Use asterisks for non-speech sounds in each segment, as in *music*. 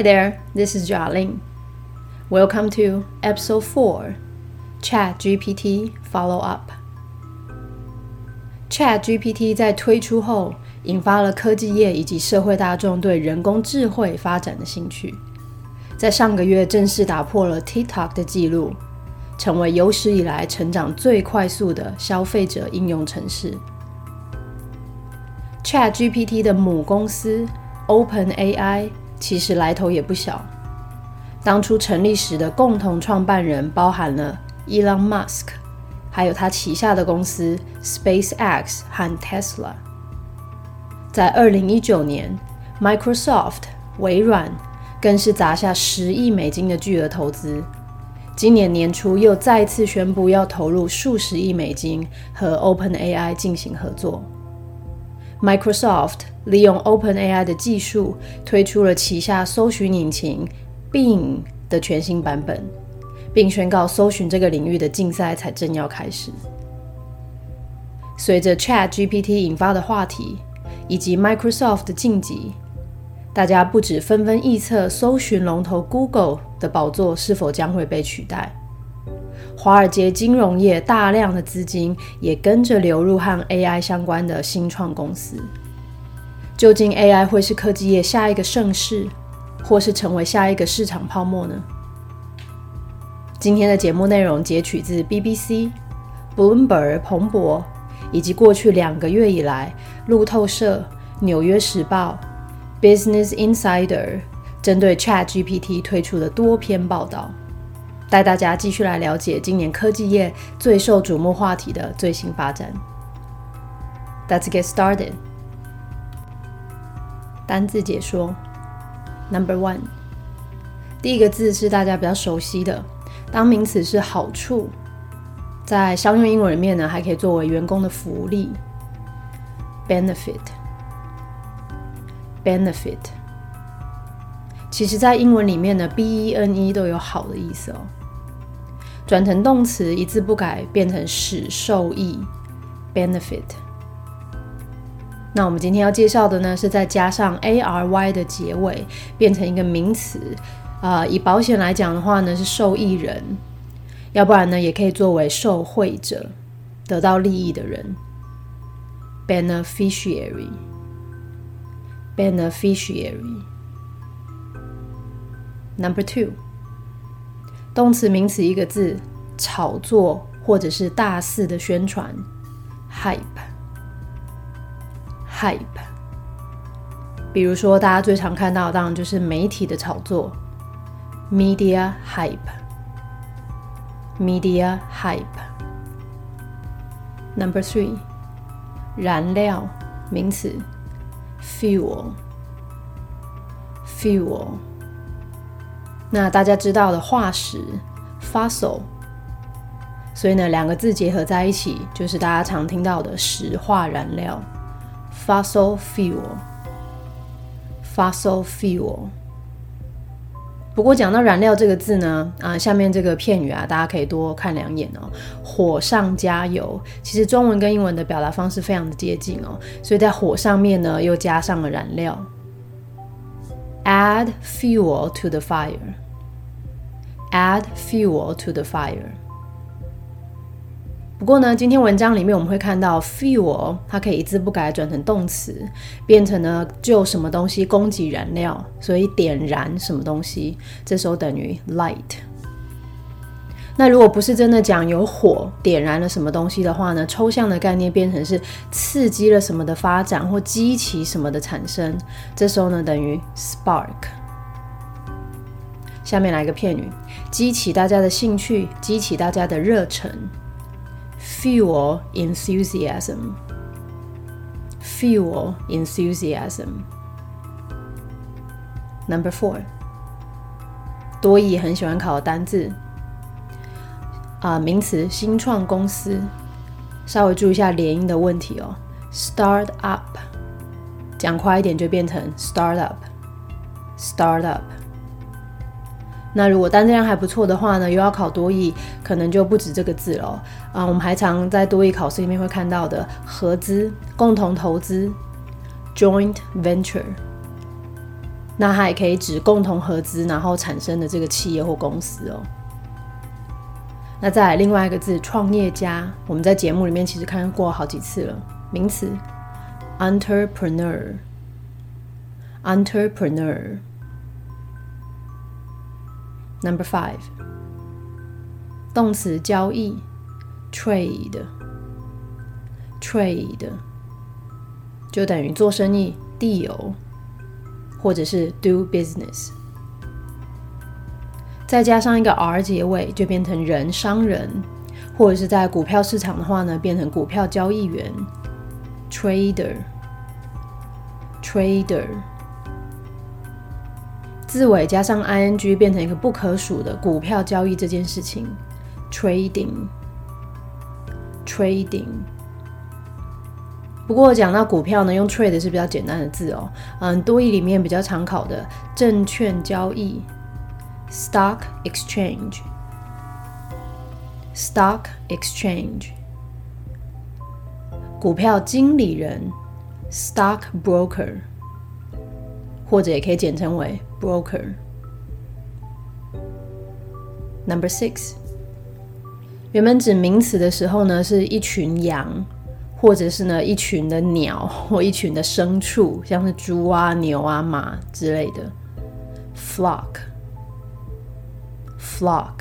Hi there, this is Jialing. Welcome to Episode 4 Chat GPT Follow Up. Chat GPT 在推出后，引发了科技业以及社会大众对人工智慧发展的兴趣。在上个月正式打破了 TikTok 的记录，成为有史以来成长最快速的消费者应用程式。Chat GPT 的母公司 Open AI 其实来头也不小。当初成立时的共同创办人包含了 Elon Musk，还有他旗下的公司 SpaceX 和 Tesla。在二零一九年，Microsoft 微软更是砸下十亿美金的巨额投资。今年年初又再次宣布要投入数十亿美金和 OpenAI 进行合作。Microsoft 利用 OpenAI 的技术推出了旗下搜寻引擎 Bing 的全新版本，并宣告搜寻这个领域的竞赛才正要开始。随着 ChatGPT 引发的话题以及 Microsoft 的晋级，大家不止纷纷预测搜寻龙头 Google 的宝座是否将会被取代，华尔街金融业大量的资金也跟着流入和 AI 相关的新创公司。究竟 AI 会是科技业下一个盛世，或是成为下一个市场泡沫呢？今天的节目内容截取自 BBC、Bloomberg、彭博，以及过去两个月以来路透社、纽约时报。Business Insider 针对 ChatGPT 推出的多篇报道，带大家继续来了解今年科技业最受瞩目话题的最新发展。Let's get started。单字解说：Number one，第一个字是大家比较熟悉的，当名词是好处，在商用英文里面呢，还可以作为员工的福利，benefit。benefit，其实，在英文里面呢，b e n e 都有好的意思哦。转成动词，一字不改，变成使受益，benefit。那我们今天要介绍的呢，是再加上 a r y 的结尾，变成一个名词。啊，以保险来讲的话呢，是受益人；要不然呢，也可以作为受惠者，得到利益的人，beneficiary。beneficiary. Number two，动词、名词一个字，炒作或者是大肆的宣传，hype，hype。比如说，大家最常看到的，当然就是媒体的炒作，media hype，media hype。Number three，燃料，名词。fuel，fuel。那大家知道的化石，fossil。所以呢，两个字结合在一起，就是大家常听到的石化燃料，fossil fuel，fossil fuel。不过讲到燃料这个字呢，啊，下面这个片语啊，大家可以多看两眼哦。火上加油，其实中文跟英文的表达方式非常的接近哦，所以在火上面呢，又加上了燃料，add fuel to the fire，add fuel to the fire。不过呢，今天文章里面我们会看到 fuel，它可以一字不改转成动词，变成了就什么东西供给燃料，所以点燃什么东西，这时候等于 light。那如果不是真的讲有火点燃了什么东西的话呢，抽象的概念变成是刺激了什么的发展或激起什么的产生，这时候呢等于 spark。下面来个片语，激起大家的兴趣，激起大家的热忱。fuel enthusiasm. Fuel enthusiasm. Number four，多益很喜欢考的单字啊，名词新创公司，稍微注意一下连音的问题哦。Start up，讲快一点就变成 start up，start up。那如果单字量还不错的话呢，又要考多义，可能就不止这个字了啊。我们还常在多义考试里面会看到的合资、共同投资 （joint venture）。那它也可以指共同合资然后产生的这个企业或公司哦。那再来另外一个字，创业家，我们在节目里面其实看过好几次了，名词，entrepreneur，entrepreneur。Number five，动词交易，trade，trade，就等于做生意，deal，或者是 do business。再加上一个 r 结尾，就变成人商人，或者是在股票市场的话呢，变成股票交易员，trader，trader。字尾加上 ing 变成一个不可数的股票交易这件事情，trading，trading。不过讲到股票呢，用 trade 是比较简单的字哦。嗯，多义里面比较常考的证券交易。stock exchange stock exchange 股票经理人 stock broker 或者也可以简称为 broker number six 原本指名词的时候呢是一群羊或者是呢一群的鸟或一群的牲畜像是猪啊牛啊马之类的 flock Flock，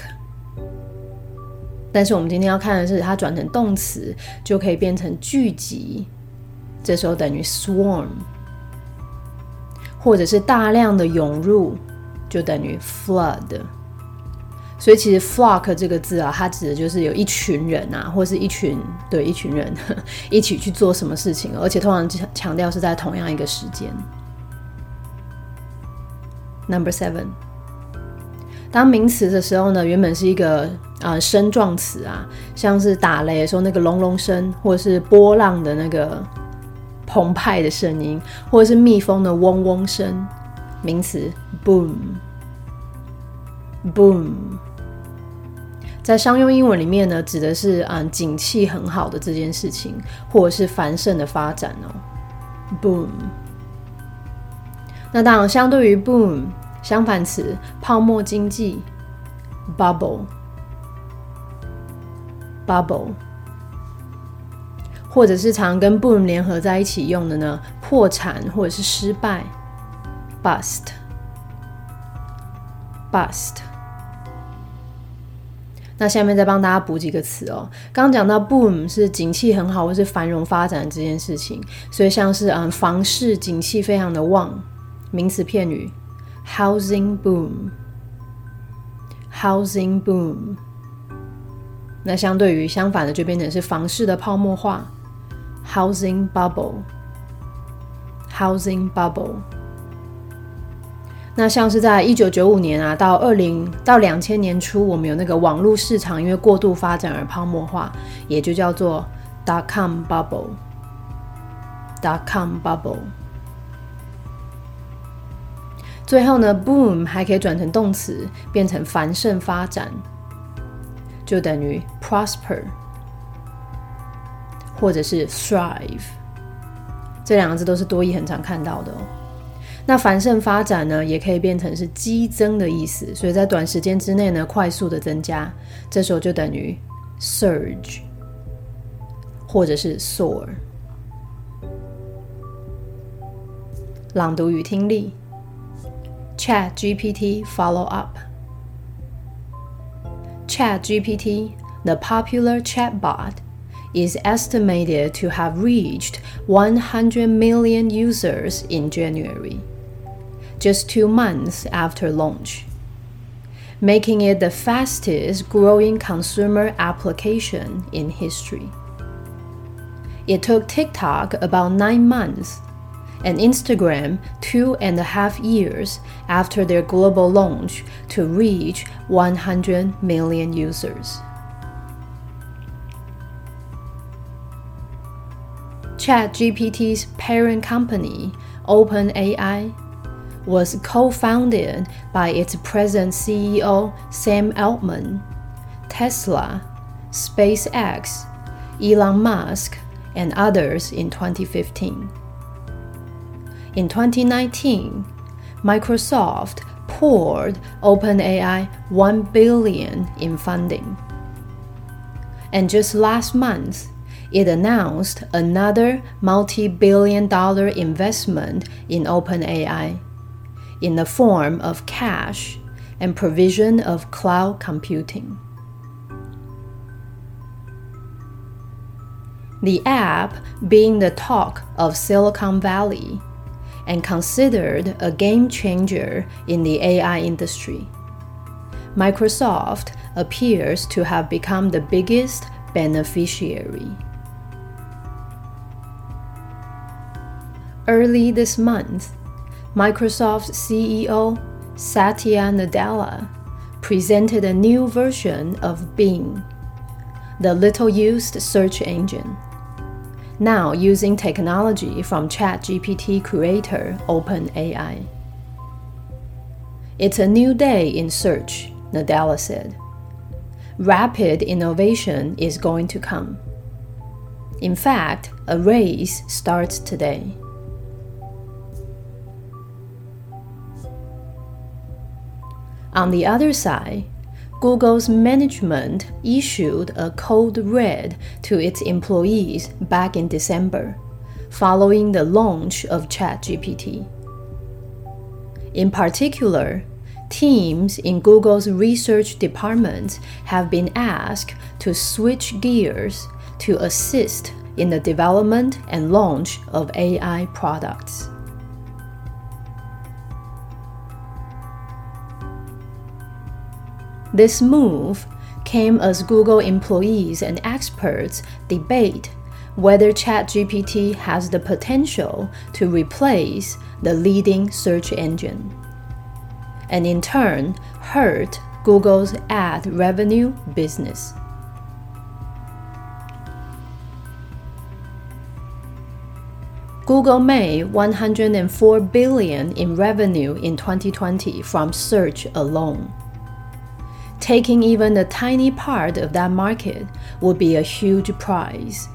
但是我们今天要看的是它转成动词就可以变成聚集，这时候等于 swarm，或者是大量的涌入就等于 flood。所以其实 flock 这个字啊，它指的就是有一群人啊，或是一群对一群人 *laughs* 一起去做什么事情，而且通常强调是在同样一个时间。Number seven。当名词的时候呢，原本是一个呃声状词啊，像是打雷的时候那个隆隆声，或者是波浪的那个澎湃的声音，或者是蜜蜂的嗡嗡声。名词 boom，boom，在商用英文里面呢，指的是嗯景气很好的这件事情，或者是繁盛的发展哦。boom，那当然相对于 boom。相反词，泡沫经济，bubble，bubble，或者是常跟 boom 联合在一起用的呢？破产或者是失败，bust，bust。那下面再帮大家补几个词哦。刚讲到 boom 是景气很好或是繁荣发展这件事情，所以像是嗯房市景气非常的旺，名词片语。Housing boom, housing boom。那相对于相反的，就变成是房市的泡沫化，housing bubble, housing bubble。那像是在一九九五年啊，到二零到两千年初，我们有那个网络市场因为过度发展而泡沫化，也就叫做 dot com bubble, dot com bubble。最后呢，boom 还可以转成动词，变成繁盛发展，就等于 prosper，或者是 thrive。这两个字都是多义很常看到的哦。那繁盛发展呢，也可以变成是激增的意思，所以在短时间之内呢，快速的增加，这时候就等于 surge，或者是 soar。朗读与听力。ChatGPT follow up. ChatGPT, the popular chatbot, is estimated to have reached 100 million users in January, just two months after launch, making it the fastest growing consumer application in history. It took TikTok about nine months and Instagram two and a half years after their global launch to reach 100 million users. ChatGPT's parent company, OpenAI, was co founded by its present CEO Sam Altman, Tesla, SpaceX, Elon Musk, and others in 2015. In 2019, Microsoft poured OpenAI 1 billion in funding. And just last month, it announced another multi-billion dollar investment in OpenAI in the form of cash and provision of cloud computing. The app being the talk of Silicon Valley and considered a game changer in the AI industry. Microsoft appears to have become the biggest beneficiary. Early this month, Microsoft CEO Satya Nadella presented a new version of Bing, the little used search engine now using technology from ChatGPT creator OpenAI. It's a new day in search, Nadella said. Rapid innovation is going to come. In fact, a race starts today. On the other side, Google's management issued a code red to its employees back in December, following the launch of ChatGPT. In particular, teams in Google's research departments have been asked to switch gears to assist in the development and launch of AI products. This move came as Google employees and experts debate whether ChatGPT has the potential to replace the leading search engine, and in turn hurt Google's ad revenue business. Google made 104 billion in revenue in 2020 from search alone. Taking even a tiny part of that market would be a huge prize.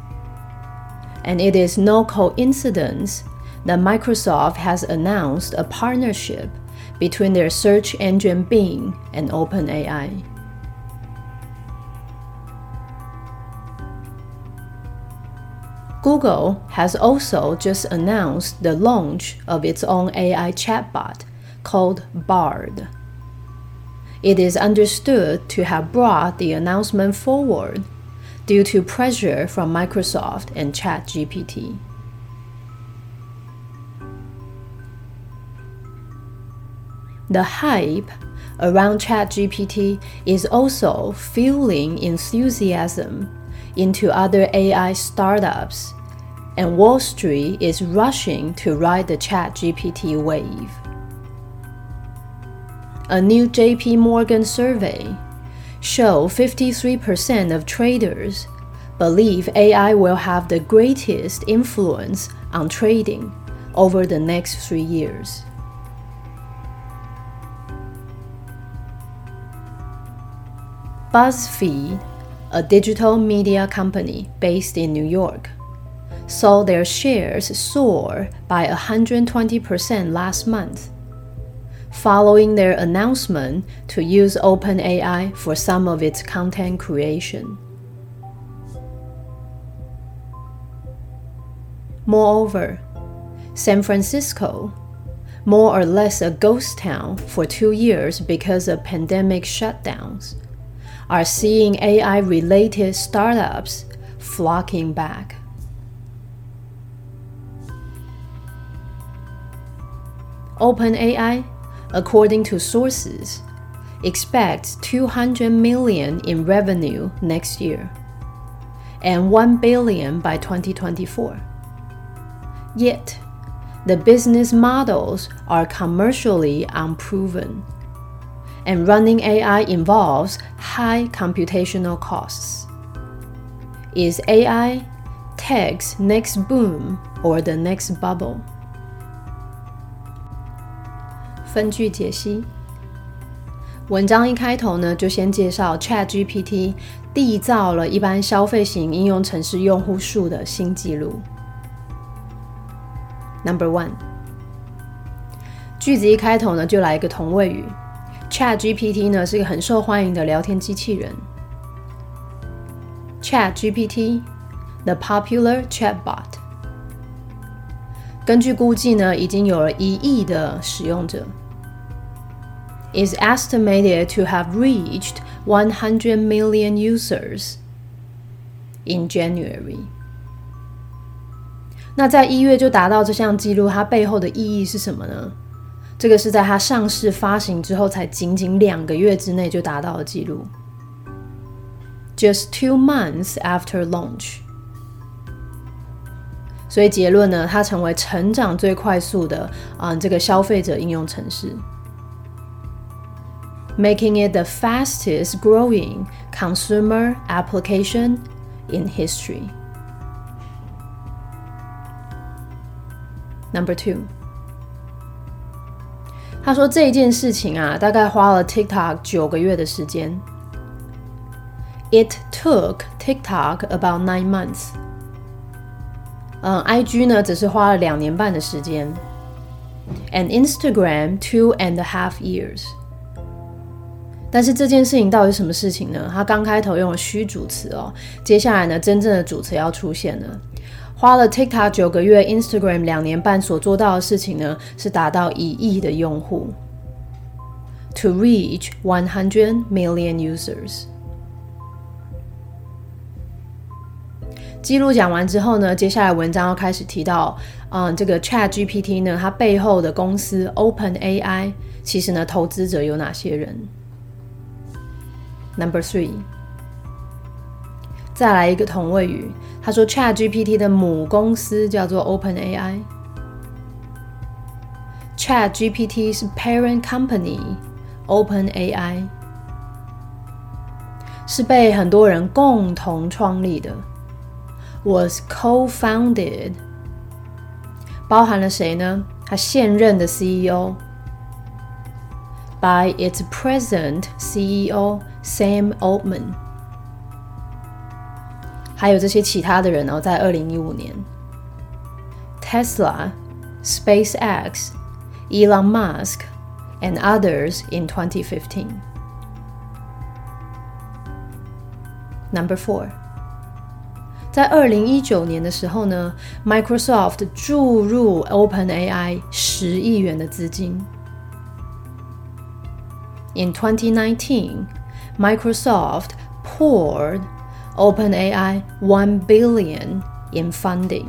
And it is no coincidence that Microsoft has announced a partnership between their search engine Bing and OpenAI. Google has also just announced the launch of its own AI chatbot called Bard it is understood to have brought the announcement forward due to pressure from Microsoft and ChatGPT. The hype around ChatGPT is also fueling enthusiasm into other AI startups, and Wall Street is rushing to ride the ChatGPT wave a new JP Morgan survey show 53% of traders believe AI will have the greatest influence on trading over the next 3 years. BuzzFeed, a digital media company based in New York, saw their shares soar by 120% last month following their announcement to use OpenAI for some of its content creation. Moreover, San Francisco, more or less a ghost town for two years because of pandemic shutdowns, are seeing AI related startups flocking back. OpenAI according to sources, expects 200 million in revenue next year and 1 billion by 2024. Yet, the business models are commercially unproven, and running AI involves high computational costs. Is AI tech's next boom or the next bubble? 分句解析。文章一开头呢，就先介绍 Chat GPT 缔造了一般消费型应用程式用户数的新纪录。Number one，句子一开头呢，就来一个同位语。Chat GPT 呢是一个很受欢迎的聊天机器人。Chat GPT，the popular chatbot。根据估计呢，已经有了一亿的使用者。Is estimated to have reached 100 million users in January。那在一月就达到这项记录，它背后的意义是什么呢？这个是在它上市发行之后，才仅仅两个月之内就达到了记录。Just two months after launch，所以结论呢，它成为成长最快速的啊这个消费者应用程式 ，making it the fastest growing consumer application in history. Number two. 他说这一件事情啊，大概花了 TikTok 九个月的时间。It took TikTok about nine months。嗯，IG 呢只是花了两年半的时间，and Instagram two and a half years。 但是这件事情到底什么事情呢？他刚开头用了虚主词哦，接下来呢，真正的主词要出现了。花了 TikTok 九个月，Instagram 两年半所做到的事情呢，是达到一亿的用户，to reach one hundred million users。记录讲完之后呢，接下来文章要开始提到，嗯，这个 Chat GPT 呢，它背后的公司 Open AI，其实呢，投资者有哪些人 ？Number three，再来一个同位语。他说，ChatGPT 的母公司叫做 OpenAI。ChatGPT's parent company OpenAI 是被很多人共同创立的，was co-founded，包含了谁呢？他现任的 CEO by its present CEO Sam Altman。还有这些其他的人哦，在二零一五年，Tesla、SpaceX、Elon Musk and others in 2015. Number four，在二零一九年的时候呢，Microsoft 注入 OpenAI 十亿元的资金。In 2019, Microsoft poured OpenAI one billion in funding。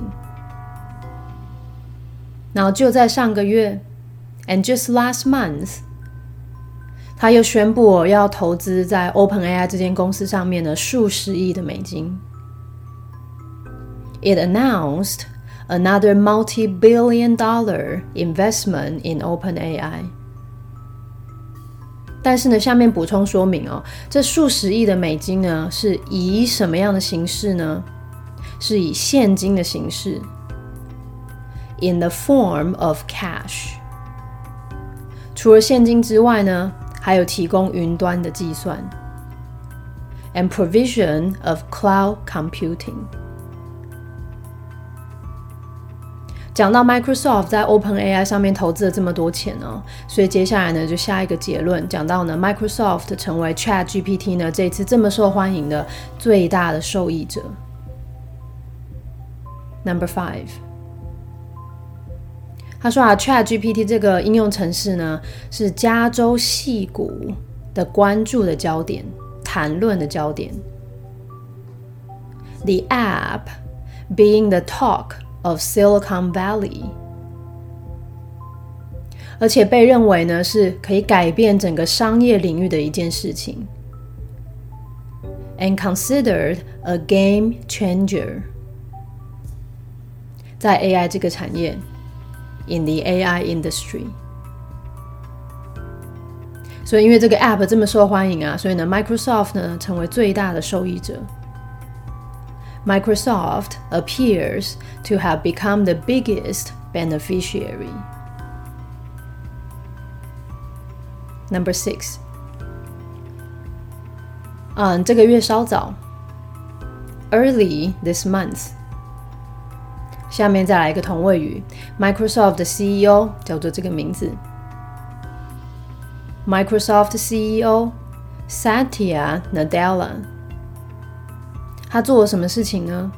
然后就在上个月，and just last month，他又宣布我要投资在 OpenAI 这间公司上面的数十亿的美金。It announced another multi-billion dollar investment in OpenAI。 但是呢，下面补充说明哦，这数十亿的美金呢，是以什么样的形式呢？是以现金的形式，in the form of cash。除了现金之外呢，还有提供云端的计算，and provision of cloud computing。讲到 Microsoft 在 OpenAI 上面投资了这么多钱哦，所以接下来呢就下一个结论，讲到呢 Microsoft 成为 ChatGPT 呢这次这么受欢迎的最大的受益者。Number five，他说啊，ChatGPT 这个应用程式呢是加州戏骨的关注的焦点，谈论的焦点。The app being the talk。Of Silicon Valley，而且被认为呢是可以改变整个商业领域的一件事情，and considered a game changer，在 AI 这个产业，in the AI industry。所以，因为这个 App 这么受欢迎啊，所以呢，Microsoft 呢成为最大的受益者。Microsoft appears to have become the biggest beneficiary. Number six. 嗯，这个月稍早，early this month。下面再来一个同位语，Microsoft 的 CEO 叫做这个名字 Microsoft CEO Satya Nadella， 他做了什么事情呢？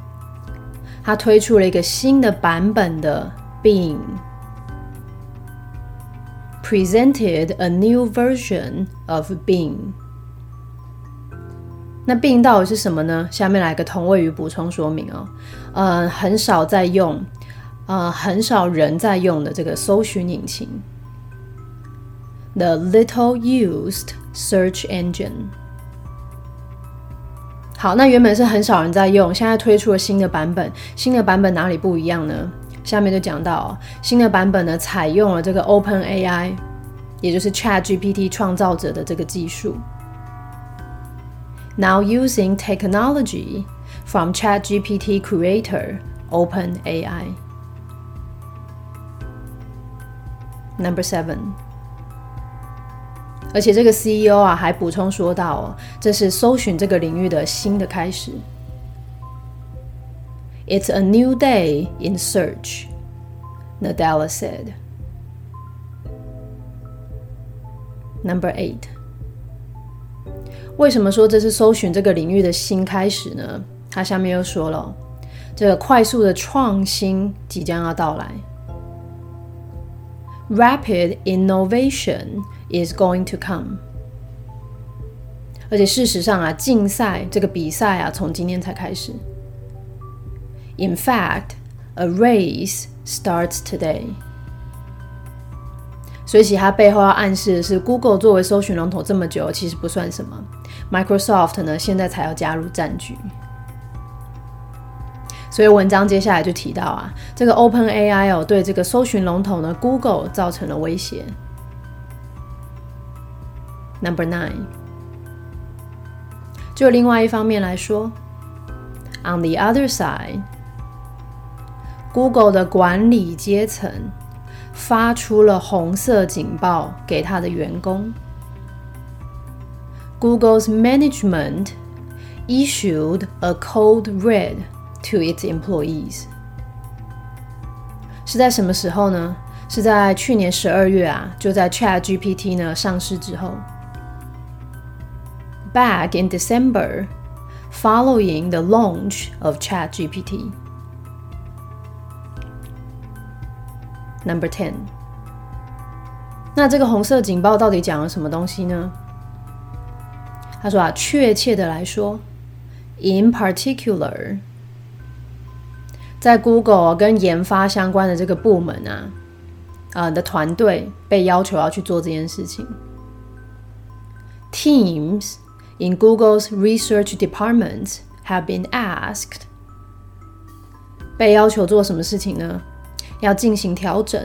他推出了一个新的版本的 Bing，presented a new version of Bing。那 Bing 到底是什么呢？下面来个同位语补充说明哦。呃，很少在用，呃，很少人在用的这个搜寻引擎。The little used search engine。好，那原本是很少人在用，现在推出了新的版本。新的版本哪里不一样呢？下面就讲到，新的版本呢，采用了这个 Open AI，也就是 Chat GPT 创造者的这个技术。Now using technology from Chat GPT creator Open AI. Number seven. 而且这个 CEO 啊还补充说到哦，这是搜寻这个领域的新的开始。It's a new day in search, Nadella said. Number eight. 为什么说这是搜寻这个领域的新开始呢？他下面又说了，这个快速的创新即将要到来。Rapid innovation is going to come。而且事实上啊，竞赛这个比赛啊，从今天才开始。In fact, a race starts today。所以其它背后要暗示的是，Google 作为搜寻龙头这么久，其实不算什么。Microsoft 呢，现在才要加入战局。所以文章接下来就提到啊，这个 Open AI 哦，对这个搜寻龙头呢 Google 造成了威胁。Number nine，就另外一方面来说，On the other side，Google 的管理阶层发出了红色警报给他的员工。Google's management issued a code red to its employees。是在什么时候呢？是在去年十二月啊，就在 Chat GPT 呢上市之后。 Back in December following the launch of ChatGPT. Number ten，那这个红色警报到底讲了什么东西呢？他说啊，确切的来说，in particular，在 Google 跟研发相关的这个部门啊，啊的团队被要求要去做这件事情。Teams in Google's research departments have been asked 被要求做什么事情呢？要进行调整，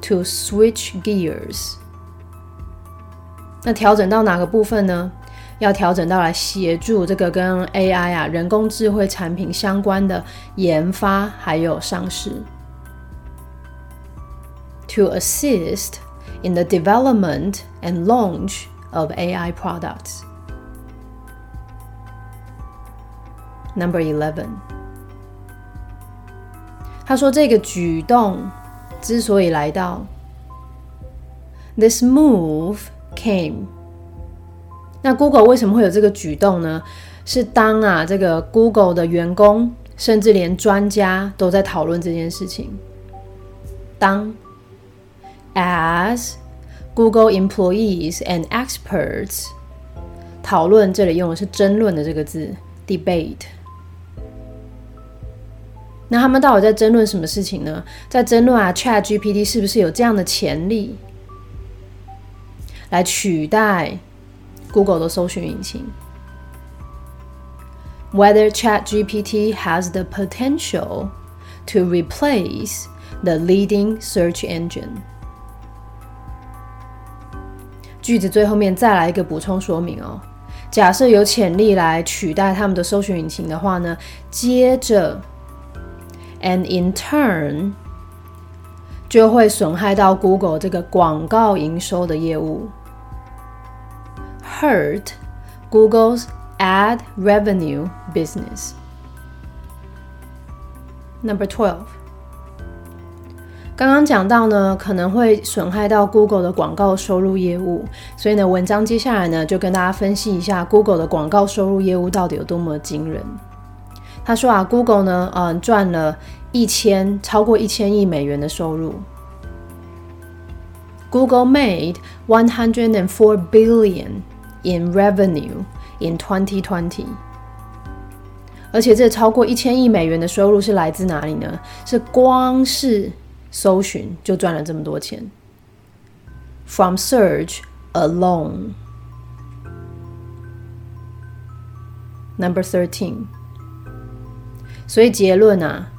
to switch gears。那调整到哪个部分呢？要调整到来协助这个跟 AI 啊人工智慧产品相关的研发还有上市，to assist in the development and launch of AI products. Number eleven，他说这个举动之所以来到，this move came。那 Google 为什么会有这个举动呢？是当啊，这个 Google 的员工，甚至连专家都在讨论这件事情。当 as Google employees and experts 讨论，这里用的是争论的这个字，debate。那他们到底在争论什么事情呢？在争论啊，Chat GPT 是不是有这样的潜力来取代 Google 的搜寻引擎？Whether Chat GPT has the potential to replace the leading search engine。 句子最后面再来一个补充说明哦。假设有潜力来取代他们的搜寻引擎的话呢，接着，and in turn 就会损害到 Google 这个广告营收的业务，hurt Google's ad revenue business. Number twelve. 刚刚讲到呢，可能会损害到 Google 的广告收入业务，所以呢，文章接下来呢就跟大家分析一下 Google 的广告收入业务到底有多么惊人。他说啊，Google 呢，嗯，赚了一千超过一千亿美元的收入。Google made one hundred and four billion in revenue in 2020。而且这超过一千亿美元的收入是来自哪里呢？是光是搜寻就赚了这么多钱，from search alone. Number thirteen. 所以结论啊，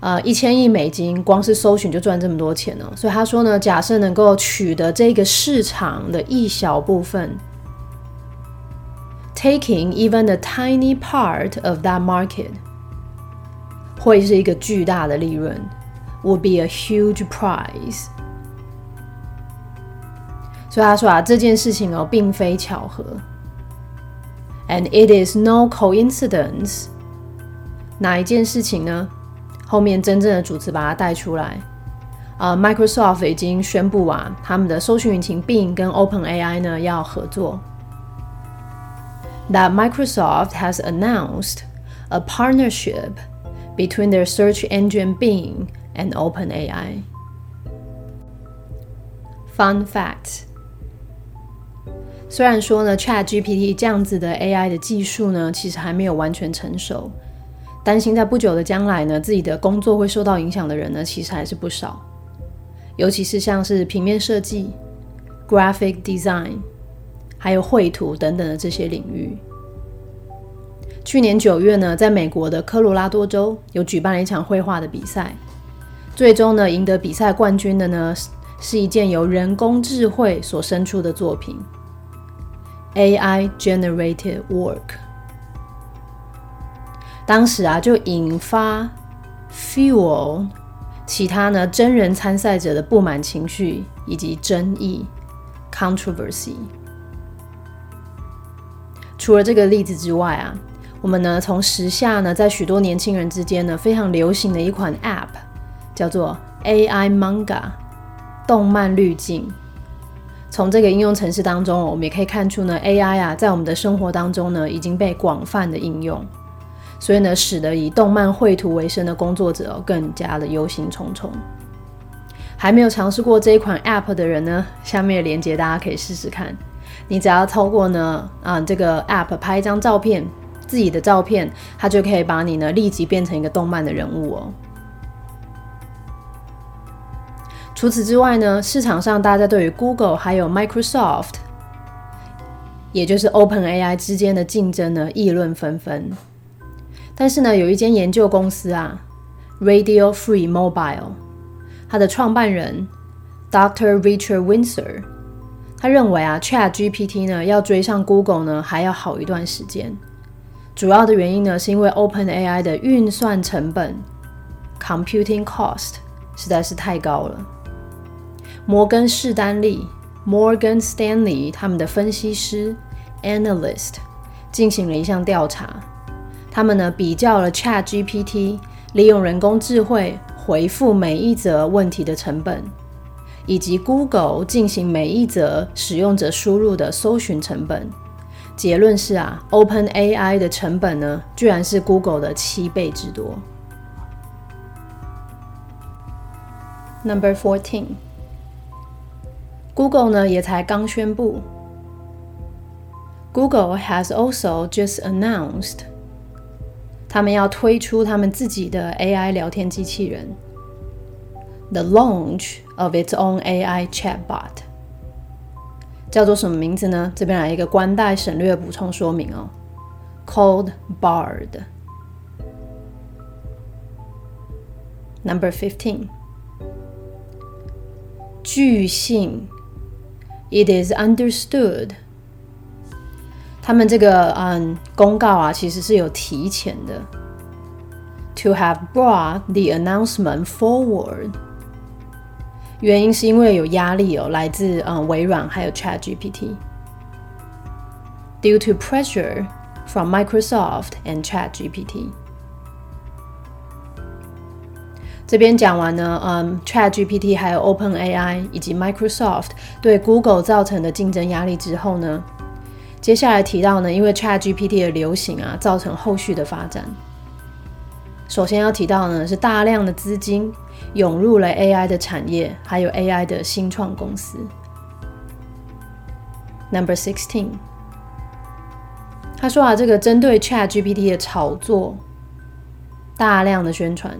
呃，一千亿美金光是搜寻就赚这么多钱哦。所以他说呢，假设能够取得这个市场的一小部分，taking even a tiny part of that market，会是一个巨大的利润。would be a huge prize。所以他说啊，这件事情哦，并非巧合，and it is no coincidence。哪一件事情呢？后面真正的主词把它带出来。啊、uh,，Microsoft 已经宣布啊，他们的搜寻引擎 Bing 跟 OpenAI 呢要合作。That Microsoft has announced a partnership between their search engine Bing and OpenAI. Fun fact：虽然说呢，ChatGPT 这样子的 AI 的技术呢，其实还没有完全成熟，担心在不久的将来呢，自己的工作会受到影响的人呢，其实还是不少。尤其是像是平面设计、graphic design，还有绘图等等的这些领域。去年九月呢，在美国的科罗拉多州有举办了一场绘画的比赛。最终呢，赢得比赛冠军的呢，是一件由人工智慧所生出的作品，AI generated work。当时啊，就引发 fuel 其他呢真人参赛者的不满情绪以及争议 controversy。除了这个例子之外啊，我们呢从时下呢，在许多年轻人之间呢，非常流行的一款 app。叫做 AI Manga 动漫滤镜。从这个应用程式当中，我们也可以看出呢，AI 啊，在我们的生活当中呢，已经被广泛的应用，所以呢，使得以动漫绘图为生的工作者更加的忧心忡忡。还没有尝试过这一款 App 的人呢，下面的链接大家可以试试看。你只要透过呢，啊，这个 App 拍一张照片，自己的照片，它就可以把你呢立即变成一个动漫的人物哦。除此之外呢，市场上大家对于 Google 还有 Microsoft，也就是 OpenAI 之间的竞争呢议论纷纷。但是呢，有一间研究公司啊，Radio Free Mobile，它的创办人 Dr. Richard Windsor，他认为啊，ChatGPT 呢要追上 Google 呢还要好一段时间。主要的原因呢，是因为 OpenAI 的运算成本 （computing cost） 实在是太高了。摩根士丹利 （Morgan Stanley） 他们的分析师 （analyst） 进行了一项调查，他们呢比较了 ChatGPT 利用人工智慧回复每一则问题的成本，以及 Google 进行每一则使用者输入的搜寻成本。结论是啊，OpenAI 的成本呢，居然是 Google 的七倍之多。Number fourteen。Google 呢也才刚宣布，Google has also just announced，他们要推出他们自己的 AI 聊天机器人，the launch of its own AI chatbot，叫做什么名字呢？这边来一个关带省略补充说明哦，called Bard。Number fifteen，巨信。 It is understood，他们这个嗯公告啊，其实是有提前的。To have brought the announcement forward，原因是因为有压力哦，来自嗯微软还有 Chat GPT。Due to pressure from Microsoft and Chat 这边讲完呢，嗯，ChatGPT 还有 OpenAI 以及 Microsoft 对 Google 造成的竞争压力之后呢，接下来提到呢，因为 ChatGPT 的流行啊，造成后续的发展。首先要提到呢，是大量的资金涌入了 AI 的产业，还有 AI 的新创公司。Number sixteen，他说啊，这个针对 ChatGPT 的炒作，大量的宣传。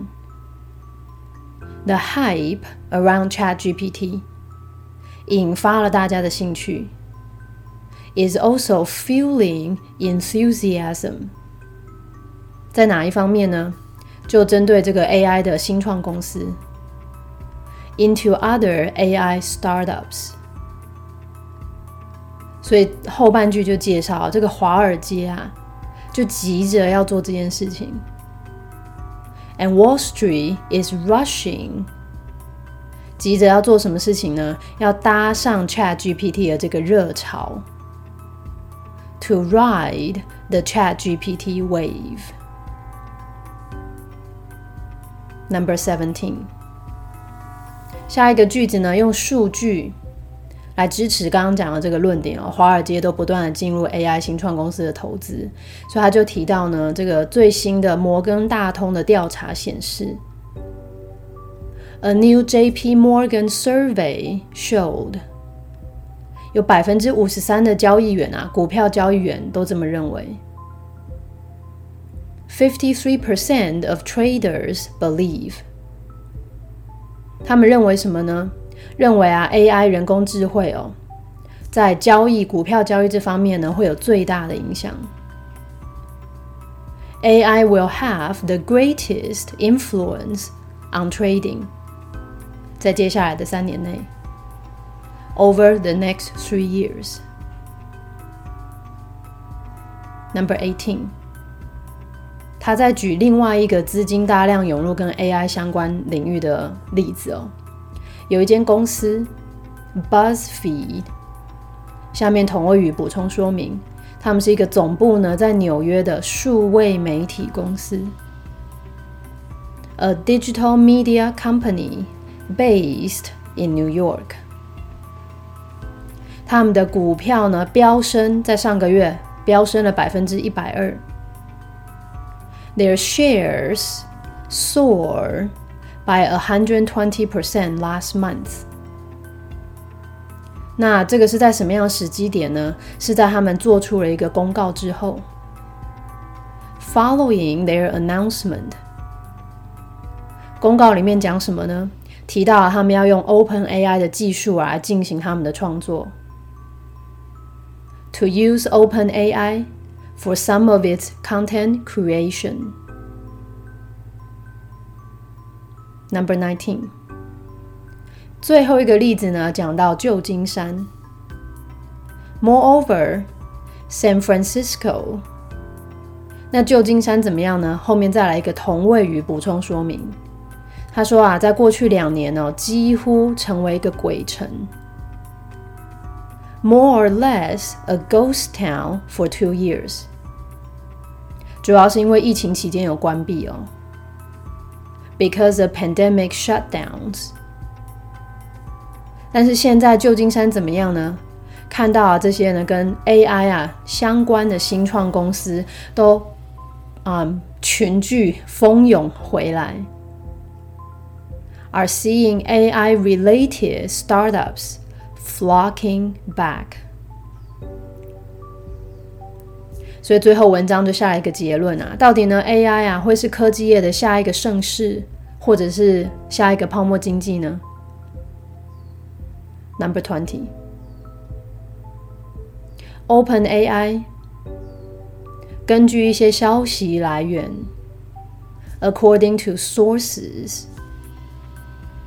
The hype around ChatGPT 引发了大家的兴趣，is also fueling enthusiasm。在哪一方面呢？就针对这个 AI 的新创公司，into other AI startups。所以后半句就介绍这个华尔街啊，就急着要做这件事情。And Wall Street is rushing，急着要做什么事情呢？要搭上 Chat GPT 的这个热潮，to ride the Chat GPT wave。Number seventeen，下一个句子呢，用数据来支持刚刚讲的这个论点哦。华尔街都不断的进入 AI 新创公司的投资，所以他就提到呢，这个最新的摩根大通的调查显示，A new J.P. Morgan survey showed，有百分之五十三的交易员啊，股票交易员都这么认为。Fifty-three percent of traders believe，他们认为什么呢？认为啊，AI 人工智慧哦，在交易股票交易这方面呢，会有最大的影响。AI will have the greatest influence on trading，在接下来的三年内，over the next three years。Number eighteen，他在举另外一个资金大量涌入跟 AI 相关领域的例子哦。有一间公司，BuzzFeed，下面同位语补充说明，他们是一个总部呢在纽约的数位媒体公司，a digital media company based in New York。他们的股票呢飙升，在上个月飙升了百分之一百二，their shares soar。by 120 percent last month。那这个是在什么样的时机点呢？是在他们做出了一个公告之后，following their announcement。公告里面讲什么呢？提到他们要用 Open AI 的技术来进行他们的创作，to use Open AI for some of its content creation。 Number nineteen，最后一个例子呢，讲到旧金山。Moreover, San Francisco，那旧金山怎么样呢？后面再来一个同位语补充说明。他说啊，在过去两年呢，几乎成为一个鬼城，more or less a ghost town for two years。主要是因为疫情期间有关闭哦。because of pandemic shutdowns。但是现在旧金山怎么样呢？看到啊，这些呢跟 AI 啊相关的新创公司都啊群聚蜂涌回来，are seeing AI related startups flocking back。 所以最后文章就下了一个结论啊，到底呢 AI 啊会是科技业的下一个盛世，或者是下一个泡沫经济呢？Number twenty, Open AI 根据一些消息来源，according to sources，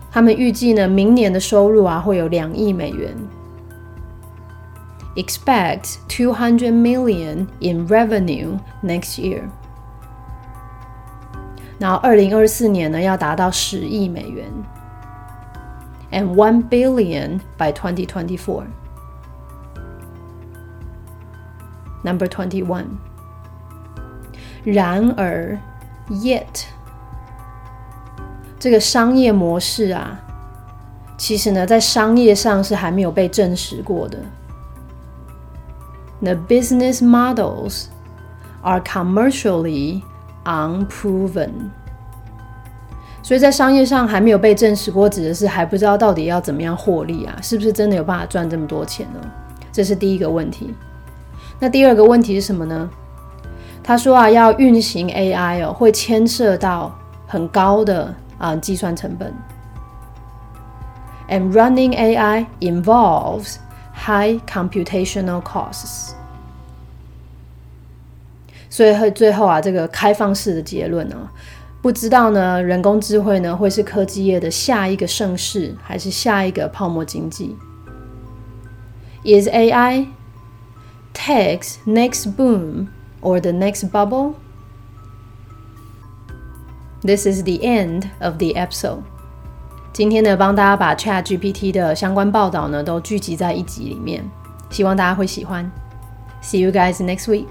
他们预计呢明年的收入啊会有两亿美元。expect 200 million in revenue next year. 然后二零二四年呢要达到十亿美元，and one billion by 2024. Number twenty one. 然而，yet 这个商业模式啊，其实呢，在商业上是还没有被证实过的。 The business models are commercially unproven。所以在商业上还没有被证实过，指的是还不知道到底要怎么样获利啊，是不是真的有办法赚这么多钱呢？这是第一个问题。那第二个问题是什么呢？他说啊，要运行 AI 哦，会牵涉到很高的啊计算成本。And running AI involves high computational costs。所以最后啊，这个开放式的结论呢，不知道呢，人工智慧呢会是科技业的下一个盛世，还是下一个泡沫经济？Is AI tech's next boom or the next bubble? This is the end of the episode. 今天呢，帮大家把 Chat GPT 的相关报道呢都聚集在一集里面，希望大家会喜欢。See you guys next week.